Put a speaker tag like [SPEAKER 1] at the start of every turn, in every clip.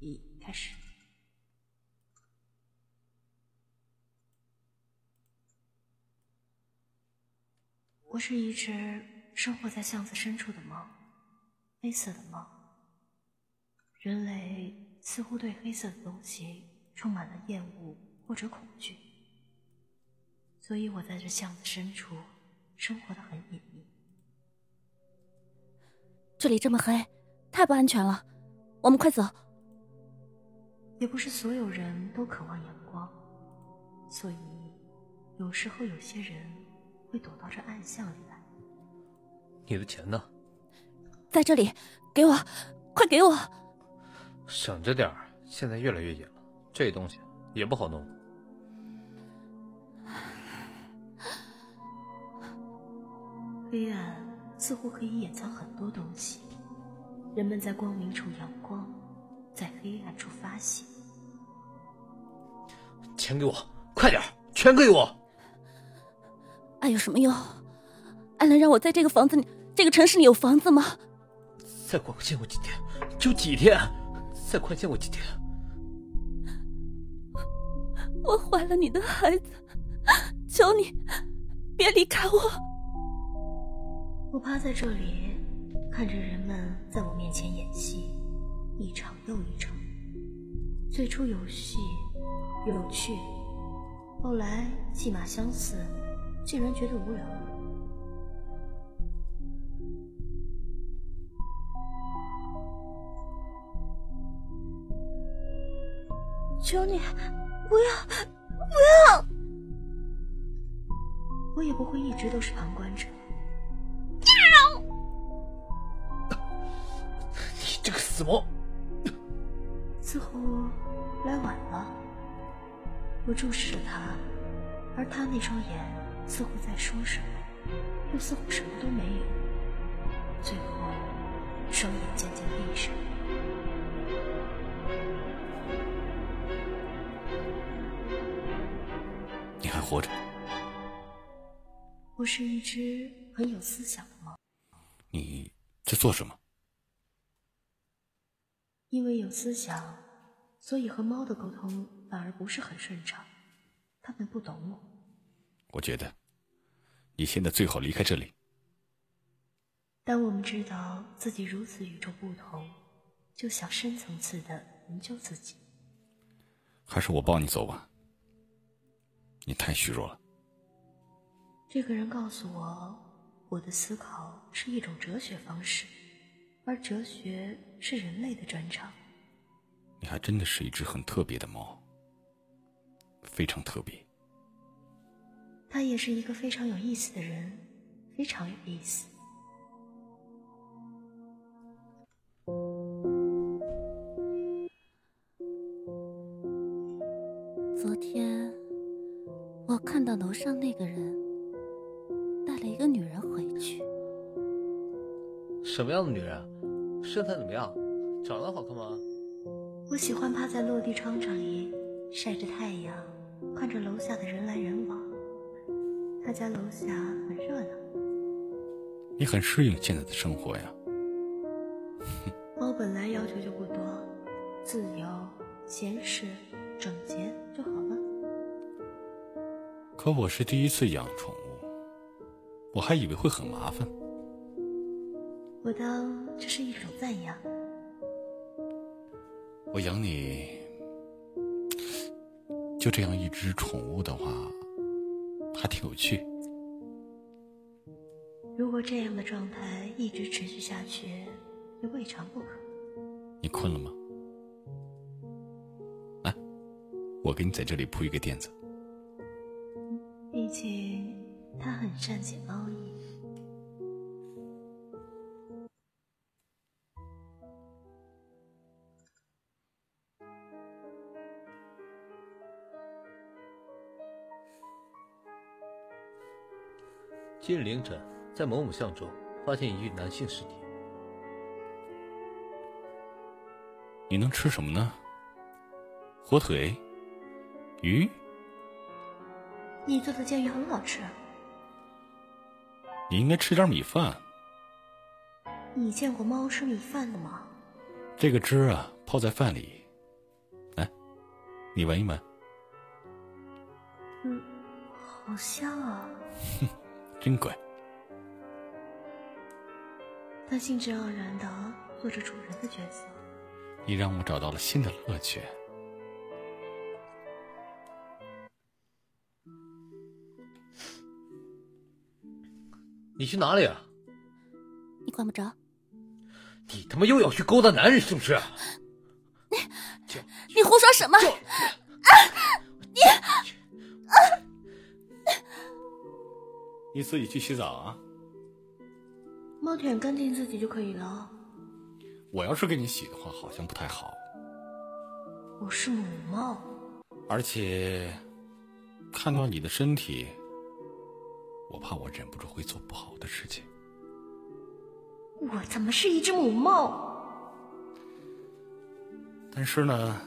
[SPEAKER 1] 一开始。我是一只生活在巷子深处的猫，黑色的猫。人类似乎对黑色的东西充满了厌恶或者恐惧，所以我在这巷子深处生活的很隐秘。
[SPEAKER 2] 这里这么黑，太不安全了，我们快走。
[SPEAKER 1] 也不是所有人都渴望阳光，所以有时候有些人。会躲到这暗巷里来。
[SPEAKER 3] 你的钱呢？
[SPEAKER 2] 在这里，给我，快给我！
[SPEAKER 3] 省着点儿，现在越来越野了，这东西也不好弄。
[SPEAKER 1] 黑暗似乎可以掩藏很多东西，人们在光明处阳光，在黑暗处发泄。
[SPEAKER 3] 钱给我，快点，全给我！
[SPEAKER 2] 爱有什么用？爱能让我在这个房子里、这个城市里有房子吗？
[SPEAKER 3] 再宽限我几天，就几天，再宽限我几天。
[SPEAKER 2] 我怀了你的孩子，求你别离开我。
[SPEAKER 1] 我趴在这里，看着人们在我面前演戏，一场又一场。最初有戏有趣，后来戏码相似。竟然觉得无聊了。求你，不要，不要！我也不会一直都是旁观者。
[SPEAKER 3] 你这个死猫！
[SPEAKER 1] 似乎来晚了。我注视着他，而他那双眼。似乎在说什么，又似乎什么都没有。最后，双眼渐渐闭上。
[SPEAKER 4] 你还活着？
[SPEAKER 1] 我是一只很有思想的猫。
[SPEAKER 4] 你在做什么？
[SPEAKER 1] 因为有思想，所以和猫的沟通反而不是很顺畅。它们不懂我。
[SPEAKER 4] 我觉得。你现在最好离开这里。
[SPEAKER 1] 当我们知道自己如此与众不同，就想深层次的研究自己。
[SPEAKER 4] 还是我抱你走吧。你太虚弱了。
[SPEAKER 1] 这个人告诉我，我的思考是一种哲学方式，而哲学是人类的专长。
[SPEAKER 4] 你还真的是一只很特别的猫，非常特别。
[SPEAKER 1] 他也是一个非常有意思的人，非常有意思。
[SPEAKER 2] 昨天我看到楼上那个人
[SPEAKER 3] 什么样的女人？身材怎么样？长得好看吗？
[SPEAKER 1] 我喜欢趴在落地窗这里晒着太阳，看着楼下的人来人往。他家楼下很热闹。
[SPEAKER 4] 你很适应现在的生活呀。
[SPEAKER 1] 猫本来要求就不多，自由、闲适、整洁就好了。
[SPEAKER 4] 可我是第一次养宠物，我还以为会很麻烦。
[SPEAKER 1] 我当这是一种赞扬。
[SPEAKER 4] 我养你，就这样一只宠物的话。还挺有趣。
[SPEAKER 1] 如果这样的状态一直持续下去，也未尝不可。
[SPEAKER 4] 你困了吗？来，我给你在这里铺一个垫子。
[SPEAKER 1] 毕竟他很善解猫意。
[SPEAKER 3] 今日凌晨，在某某巷中发现一具男性尸体。
[SPEAKER 4] 你能吃什么呢？火腿、鱼？
[SPEAKER 1] 你做的煎鱼很好吃。
[SPEAKER 4] 你应该吃点米饭。
[SPEAKER 1] 你见过猫吃米饭的吗？
[SPEAKER 4] 这个汁啊，泡在饭里，来你闻一闻。
[SPEAKER 1] 嗯，好香啊！
[SPEAKER 4] 真乖。
[SPEAKER 1] 他兴致盎然的做着主人的角色。
[SPEAKER 4] 你让我找到了新的乐趣。
[SPEAKER 3] 你去哪里啊？
[SPEAKER 2] 你管不着。
[SPEAKER 3] 你他妈又要去勾搭男人是不是？
[SPEAKER 2] 你你胡说什么？啊！你啊！
[SPEAKER 4] 你自己去洗澡啊。
[SPEAKER 1] 猫舔干净自己就可以了。
[SPEAKER 4] 我要是给你洗的话，好像不太好。
[SPEAKER 1] 我是母猫，
[SPEAKER 4] 而且看到你的身体，我怕我忍不住会做不好的事情。
[SPEAKER 1] 我怎么是一只母猫？
[SPEAKER 4] 但是呢，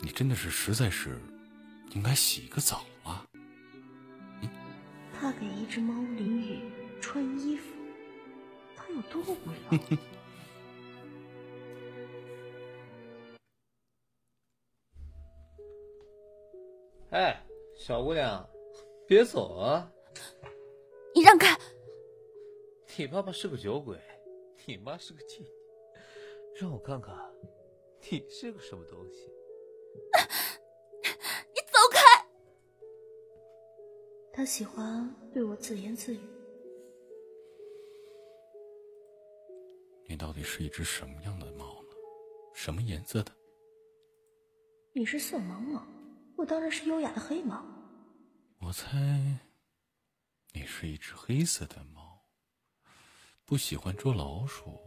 [SPEAKER 4] 你真的是实在是应该洗个澡
[SPEAKER 1] 他给一只猫淋雨穿衣服，他有多无聊？
[SPEAKER 3] 哎，小姑娘，别走啊！
[SPEAKER 2] 你让开！
[SPEAKER 3] 你爸爸是个酒鬼，你妈是个妓女，让我看看你是个什么东西。
[SPEAKER 2] 你
[SPEAKER 1] 他喜欢对我自言自语。
[SPEAKER 4] 你到底是一只什么样的猫呢？什么颜色的？
[SPEAKER 1] 你是色盲吗？我当然是优雅的黑猫。
[SPEAKER 4] 我猜你是一只黑色的猫，不喜欢捉老鼠，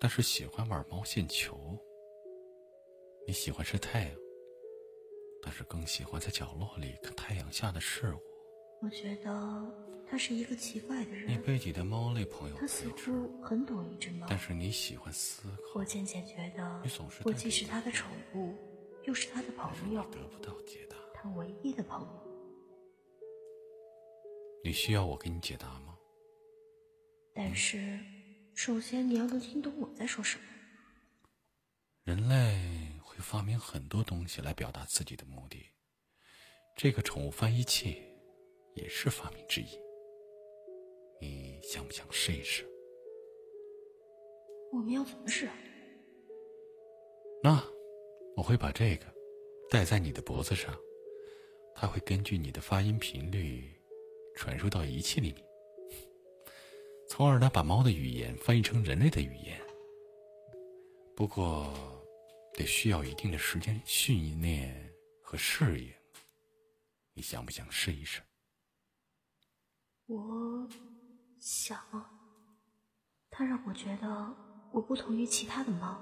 [SPEAKER 4] 但是喜欢玩毛线球。你喜欢晒太阳，但是更喜欢在角落里看太阳下的事物。
[SPEAKER 1] 我觉得他是一个奇怪的人。
[SPEAKER 4] 你被你的猫类朋友
[SPEAKER 1] 他似乎很懂一只猫，
[SPEAKER 4] 但是你喜欢思考。
[SPEAKER 1] 我渐渐觉得，
[SPEAKER 4] 你总是
[SPEAKER 1] 我既是他的宠物。又是他的朋友，
[SPEAKER 4] 得不到解答。
[SPEAKER 1] 他唯一的朋友。
[SPEAKER 4] 你需要我给你解答吗？
[SPEAKER 1] 但是，首先你要能听懂我在说什么。
[SPEAKER 4] 人类会发明很多东西来表达自己的目的，这个宠物翻译器也是发明之一。你想不想试一试？
[SPEAKER 1] 我们要怎么试？
[SPEAKER 4] 那。我会把这个戴在你的脖子上，它会根据你的发音频率传输到仪器里面，从而呢把猫的语言翻译成人类的语言。不过，得需要一定的时间训练和适应。你想不想试一试？
[SPEAKER 1] 我想。它让我觉得我不同于其他的猫。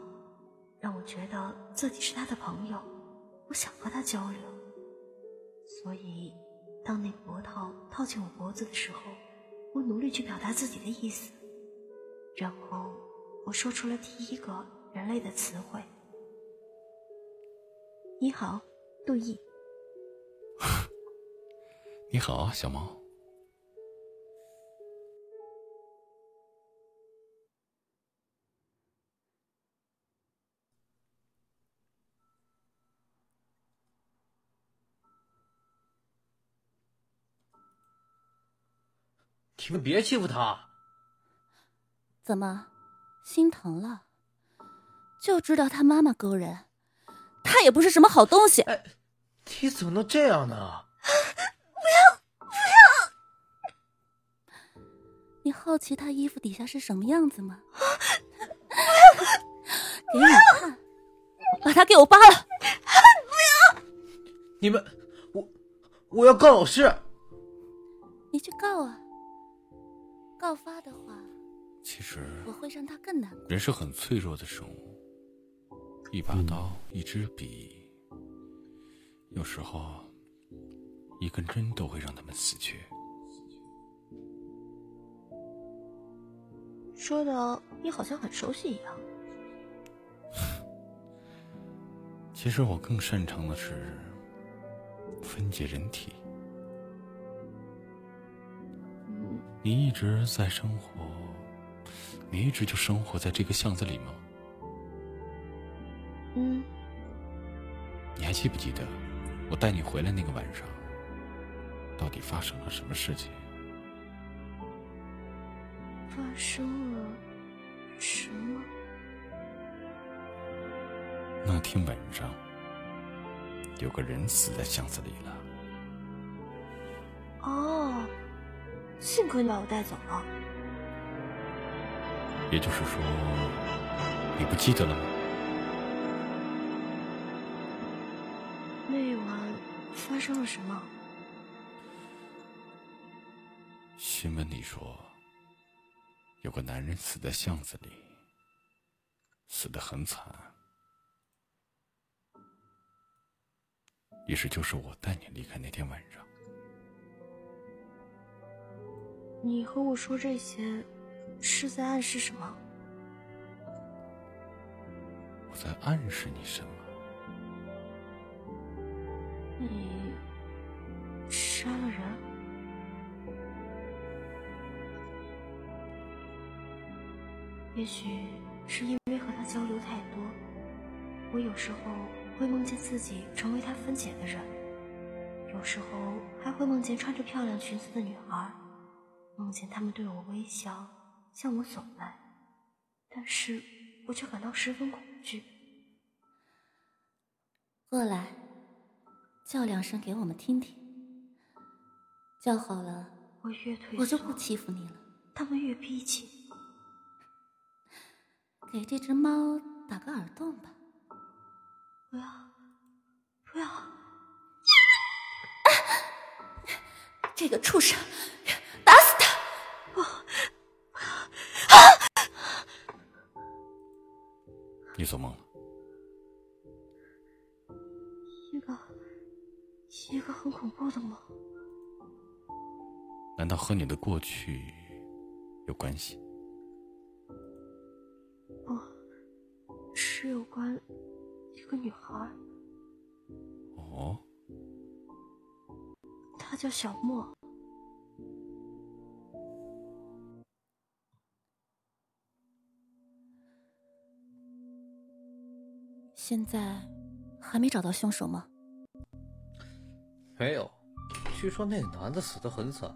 [SPEAKER 1] 让我觉得自己是他的朋友，我想和他交流。所以，当那个脖套套进我脖子的时候，我努力去表达自己的意思。然后，我说出了第一个人类的词汇：“你好，杜毅。”
[SPEAKER 4] 你好，小猫。
[SPEAKER 3] 你们别欺负他。
[SPEAKER 2] 怎么，心疼了？就知道他妈妈勾人，他也不是什么好东西。
[SPEAKER 3] 哎，你怎么能这样呢？
[SPEAKER 2] 不要，不要！你好奇他衣服底下是什么样子吗？给你看，把他给我扒了！
[SPEAKER 1] 不要！
[SPEAKER 3] 你们，我我要告老师。
[SPEAKER 2] 你去告啊！告发的话，
[SPEAKER 4] 其实
[SPEAKER 2] 我会让他更难过。
[SPEAKER 4] 人是很脆弱的生物，一把刀，一支笔，有时候一根针都会让他们死去。
[SPEAKER 1] 说的你好像很熟悉一样。
[SPEAKER 4] 其实我更擅长的是分解人体。你一直在生活，你一直就生活在这个巷子里吗？
[SPEAKER 1] 嗯。
[SPEAKER 4] 你还还记不记得我带你回来那个晚上，到底发生了什么事情？
[SPEAKER 1] 发生了什么？
[SPEAKER 4] 那天晚上，有个人死在巷子里了。
[SPEAKER 1] 哦，幸亏你把我带走了。
[SPEAKER 4] 也就是说，你不记得了吗？
[SPEAKER 1] 那晚发生了什么？
[SPEAKER 4] 新闻里说，有个男人死在巷子里，死得很惨。于是就是我带你离开那天晚上。
[SPEAKER 1] 你和我说这些，是在暗示什么？
[SPEAKER 4] 我在暗示你什么？
[SPEAKER 1] 你杀了人？也许是因为和他交流太多，我有时候会梦见自己成为他分解的人，有时候还会梦见穿着漂亮裙子的女孩，梦见他们对我微笑，向我走来，但是我却感到十分恐惧。
[SPEAKER 2] 过来，叫两声给我们听听。叫好了，
[SPEAKER 1] 我越退缩，
[SPEAKER 2] 我就不欺负你了。
[SPEAKER 1] 他们越逼近。
[SPEAKER 2] 给这只猫打个耳洞吧。
[SPEAKER 1] 不要，不要！
[SPEAKER 2] 这个畜生，他！
[SPEAKER 4] 你做梦了？
[SPEAKER 1] 一个，一个很恐怖的梦。
[SPEAKER 4] 难道和你的过去有关系？
[SPEAKER 1] 不，是有关一个女孩，
[SPEAKER 4] 哦，
[SPEAKER 1] 她叫小莫。
[SPEAKER 2] 现在还没找到凶手吗？
[SPEAKER 3] 没有，据说那个男的死得很惨，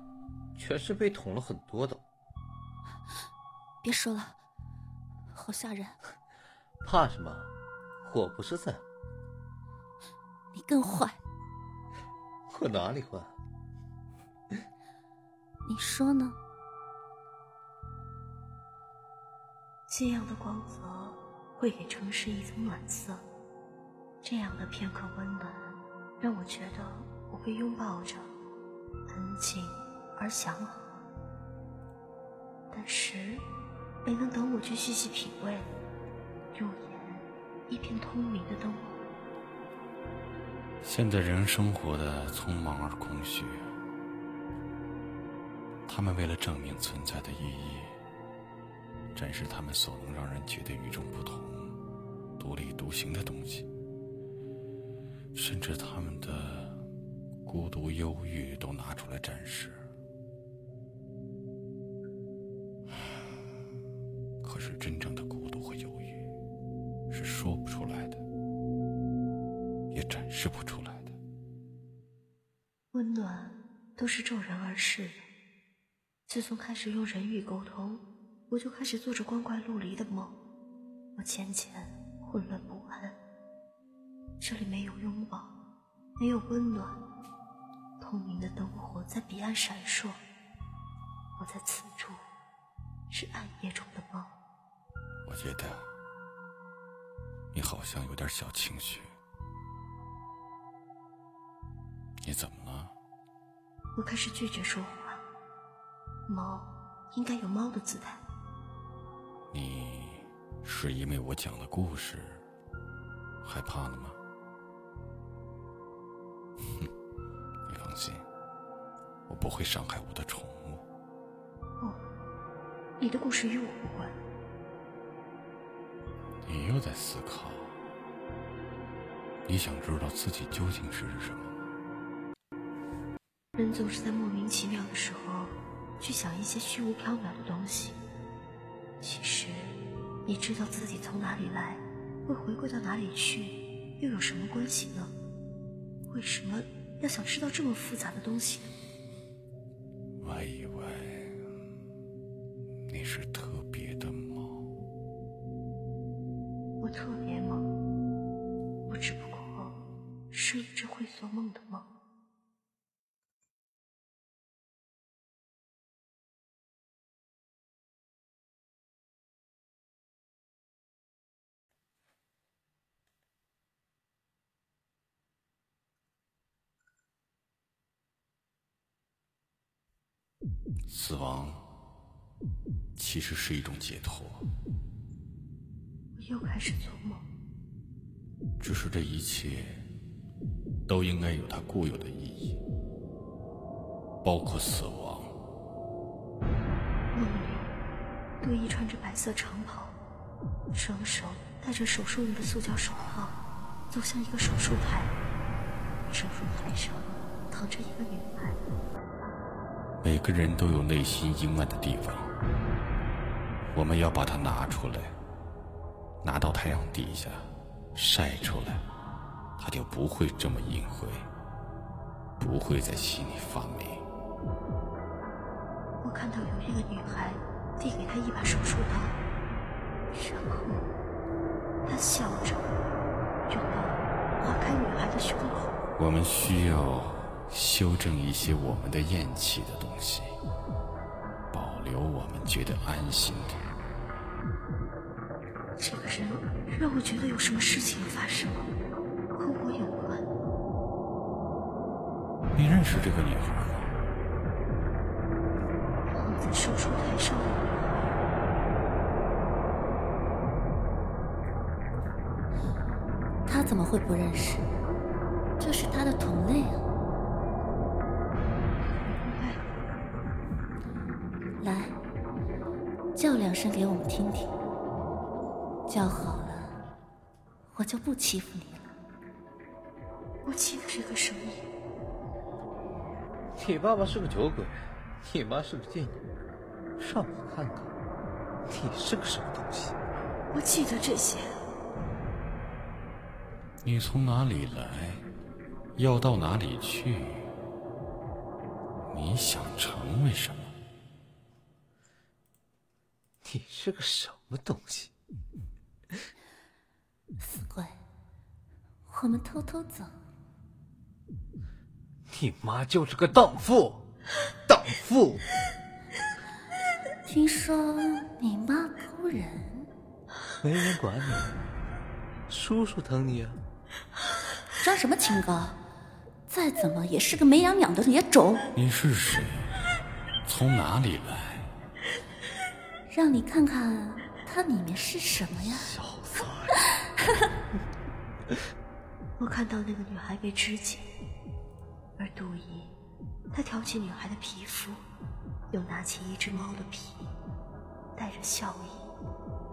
[SPEAKER 3] 全身被捅了很多刀。
[SPEAKER 2] 别说了，好吓人！
[SPEAKER 3] 怕什么？我不是在。
[SPEAKER 2] 你更坏。
[SPEAKER 3] 我哪里坏？
[SPEAKER 2] 你说呢？
[SPEAKER 1] 夕阳的光泽会给城市一层暖色，这样的片刻温暖，让我觉得我被拥抱着，安静而祥和。但是，没能等我去细细品味，入眼一片通明的灯火。
[SPEAKER 4] 现在人生活的匆忙而空虚，他们为了证明存在的意义，展示他们所能让人觉得与众不同、独立独行的东西，甚至他们的孤独、忧郁都拿出来展示。可是真正的孤独和忧郁，是说不出来的。也展示不出来的。
[SPEAKER 1] 温暖都是骤然而逝的。自从开始用人语沟通，我就开始做着光怪陆离的梦。我渐渐混乱不安。这里没有拥抱，没有温暖。透明的灯火在彼岸闪烁。我在此处，是暗夜中的梦。
[SPEAKER 4] 我觉得你好像有点小情绪。你怎么了？
[SPEAKER 1] 我开始拒绝说话。猫应该有猫的姿态。
[SPEAKER 4] 你是因为我讲的故事害怕了吗？哼，你放心，我不会伤害我的宠物。
[SPEAKER 1] 不，你的故事与我无关。
[SPEAKER 4] 你又在思考，你想知道自己究竟是什么吗？
[SPEAKER 1] 人总是在莫名其妙的时候，去想一些虚无缥缈的东西。其实，你知道自己从哪里来，会回归到哪里去，又有什么关系呢？为什么要想知道这么复杂的东西？
[SPEAKER 4] 我以为你是特别的猫。
[SPEAKER 1] 我特别吗？我只不过是一只会做梦的猫。
[SPEAKER 4] 死亡其实是一种解脱，
[SPEAKER 1] 我又开始做梦。
[SPEAKER 4] 只是这一切都应该有它固有的意义，包括死亡。
[SPEAKER 1] 梦里，杜伊穿着白色长袍，双手戴着手术用的塑胶手套，走向一个手术台。手术台上躺着一个女孩。
[SPEAKER 4] 每个人都有内心阴暗的地方，我们要把它拿出来，拿到太阳底下晒出来，它就不会这么隐晦，不会在心里发霉。
[SPEAKER 1] 我看到有一个女孩递给他一把手术刀，然后他笑着用刀划开女孩的胸口。
[SPEAKER 4] 我们需要修正一些我们的厌弃的东西，保留我们觉得安心的。
[SPEAKER 1] 这个人让我觉得有什么事情发生，和我有关。
[SPEAKER 4] 你认识这个女孩吗？
[SPEAKER 1] 躺在手术台上
[SPEAKER 2] 他怎么会不认识？这是他的同类啊！两声给我们听听。叫好了，我就不欺负你了。
[SPEAKER 1] 我记得这个声音。
[SPEAKER 3] 你爸爸是个酒鬼，你妈是个贱女，让我看看，你是个什么东西？
[SPEAKER 1] 我记得这些。
[SPEAKER 4] 你从哪里来？要到哪里去？你想成为什么？
[SPEAKER 3] 你是个什么东西？
[SPEAKER 2] 死鬼，我们偷偷走。
[SPEAKER 3] 你妈就是个荡妇，荡妇！
[SPEAKER 2] 听说你妈勾人，
[SPEAKER 3] 没人管你，叔叔疼你啊！
[SPEAKER 2] 装什么清高？再怎么也是个没养养的野种。
[SPEAKER 4] 你是谁？从哪里来？
[SPEAKER 2] 让你看看它里面是什么呀！
[SPEAKER 3] 小崽！
[SPEAKER 1] 我看到那个女孩被肢解，而杜伊，他挑起女孩的皮肤，又拿起一只猫的皮，带着笑意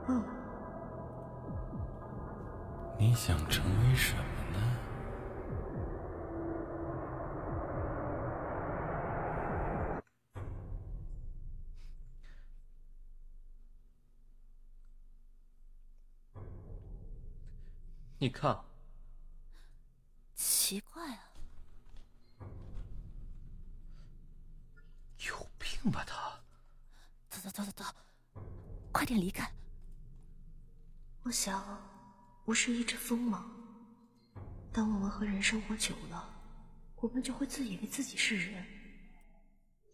[SPEAKER 1] 问我：“
[SPEAKER 4] 你想成为什么呢？”
[SPEAKER 3] 你看，
[SPEAKER 2] 奇怪啊，
[SPEAKER 3] 有病吧他？
[SPEAKER 2] 走走走走走，快点离开！
[SPEAKER 1] 我想，我是一只疯吗？当我们和人生活久了，我们就会自以为自己是人，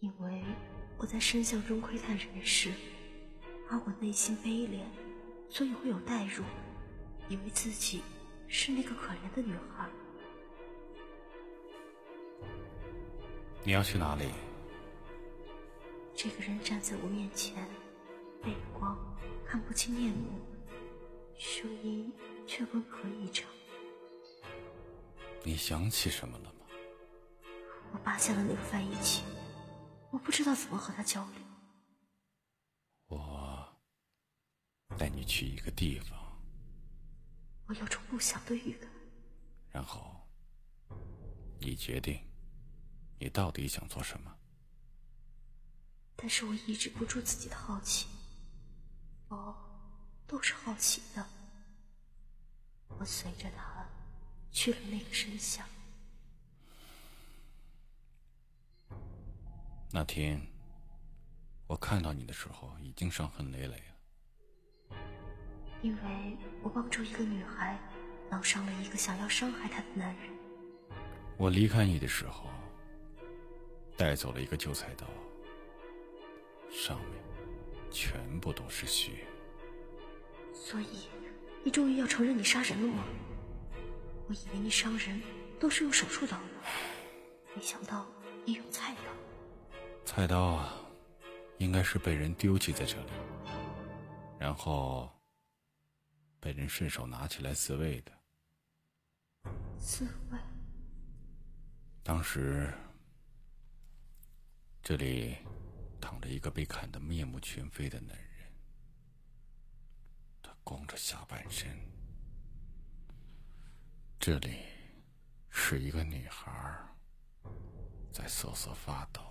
[SPEAKER 1] 因为我在深巷中窥探人世，而我内心卑劣，所以会有代入，以为自己。是那个可怜的女孩。
[SPEAKER 4] 你要去哪里？
[SPEAKER 1] 这个人站在我面前，背光看不清面目，声音却温和异常。
[SPEAKER 4] 你想起什么了吗？
[SPEAKER 1] 我拔下了那个翻译器，我不知道怎么和他交流。
[SPEAKER 4] 我带你去一个地方。
[SPEAKER 1] 我有种不祥的预感。
[SPEAKER 4] 然后你决定你到底想做什么？
[SPEAKER 1] 但是我抑制不住自己的好奇。哦都是好奇的。我随着他去了那个深巷。
[SPEAKER 4] 那天我看到你的时候已经伤痕累累。
[SPEAKER 1] 因为我帮助一个女孩闹伤了一个想要伤害她的男人。
[SPEAKER 4] 我离开你的时候，带走了一个旧菜刀，上面全部都是血。
[SPEAKER 1] 所以，你终于要承认你杀人了吗？我以为你伤人都是用手术刀呢，没想到你用菜刀。
[SPEAKER 4] 菜刀啊，应该是被人丢弃在这里，然后被人顺手拿起来自卫的。
[SPEAKER 1] 自卫？
[SPEAKER 4] 当时这里躺着一个被砍得面目全非的男人，他光着下半身。这里是一个女孩在瑟瑟发抖。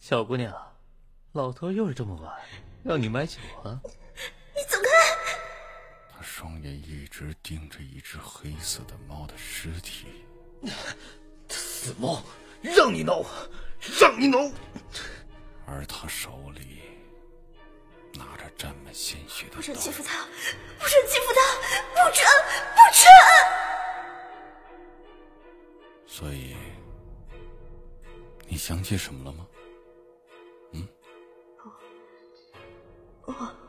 [SPEAKER 3] 小姑娘，老头又是这么晚让你买酒啊？
[SPEAKER 4] 双眼一直盯着一只黑色的猫的尸体。
[SPEAKER 3] 死猫，让你挠，让你挠！
[SPEAKER 4] 而他手里拿着沾满鲜血的
[SPEAKER 1] 不准。欺负他！不准欺负他！不准！不准！
[SPEAKER 4] 所以，你想起什么了吗？
[SPEAKER 1] 嗯我什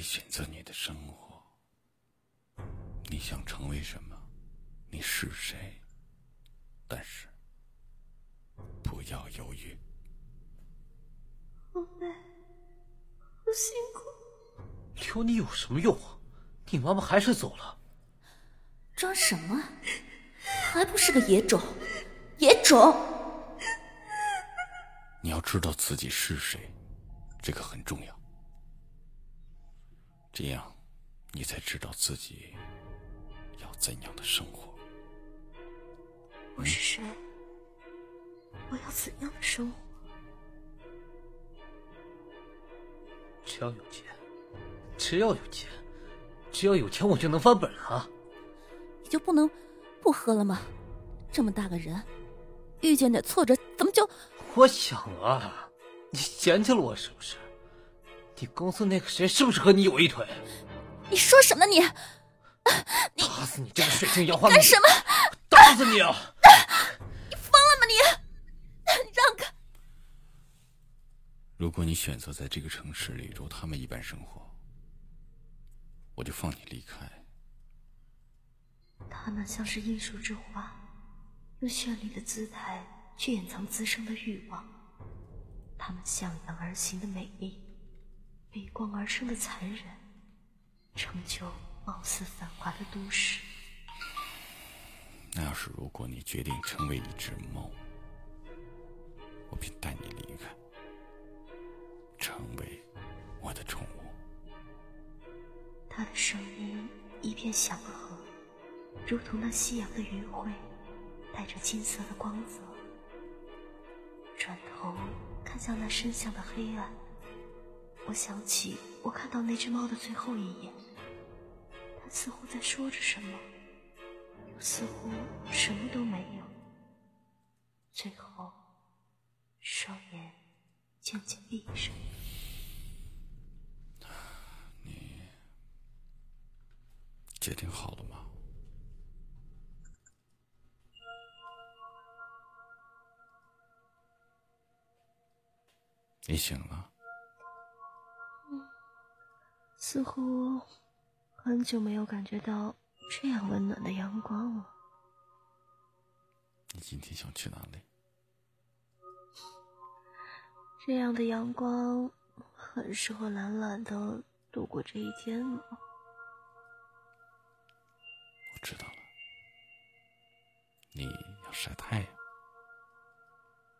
[SPEAKER 4] 以选择你的生活。你想成为什么？你是谁？但是，不要犹豫。
[SPEAKER 1] 好累，好辛苦。
[SPEAKER 3] 留你有什么用啊？你妈妈还是走了。
[SPEAKER 2] 装什么？还不是个野种，野种！
[SPEAKER 4] 你要知道自己是谁，这个很重要。这样，你才知道自己要怎样的生活。
[SPEAKER 1] 我是谁？我要怎样的生活？
[SPEAKER 3] 只要有钱，只要有钱，只要有钱，我就能翻本啊！
[SPEAKER 2] 你就不能不喝了吗？这么大个人，遇见点挫折怎么就……
[SPEAKER 3] 我想啊，你嫌弃了我是不是？你公司那个谁是不是和你有一腿？
[SPEAKER 2] 你说什么你？
[SPEAKER 3] 打死你这个水性杨花的！
[SPEAKER 2] 干什么？
[SPEAKER 3] 打死你啊！
[SPEAKER 2] 你疯了吗你？你让开！
[SPEAKER 4] 如果你选择在这个城市里如他们一般生活，我就放你离开。
[SPEAKER 1] 他们像是艺术之花，用绚丽的姿态去掩藏滋生的欲望。他们向阳而行的美丽，背光而生的残忍，成就貌似繁华的都市。
[SPEAKER 4] 那要是如果你决定成为一只猫，我便带你离开，成为我的宠物。
[SPEAKER 1] 他的声音一片祥和，如同那夕阳的余晖，带着金色的光泽。转头看向那深巷的黑暗，我想起我看到那只猫的最后一眼，它似乎在说着什么，又似乎什么都没有。最后，双眼渐渐闭上。
[SPEAKER 4] 你决定好了吗？你醒了，
[SPEAKER 1] 似乎很久没有感觉到这样温暖的阳光了。
[SPEAKER 4] 你今天想去哪里？
[SPEAKER 1] 这样的阳光很适合懒懒的度过这一天呢。
[SPEAKER 4] 我知道了，你要晒太阳。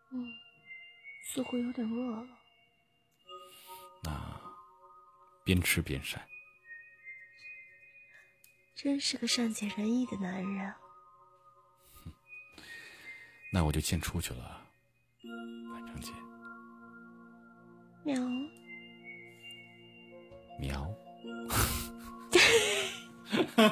[SPEAKER 1] 嗯，似乎有点饿了。
[SPEAKER 4] 那边吃边晒。
[SPEAKER 1] 真是个善解人意的男人。哼，
[SPEAKER 4] 那我就先出去了，晚上见。
[SPEAKER 1] 喵。
[SPEAKER 4] 喵。